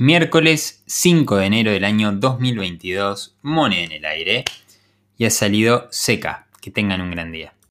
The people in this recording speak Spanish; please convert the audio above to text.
Miércoles 5 de enero del año 2022, mone en el aire y ha salido seca. Que tengan un gran día.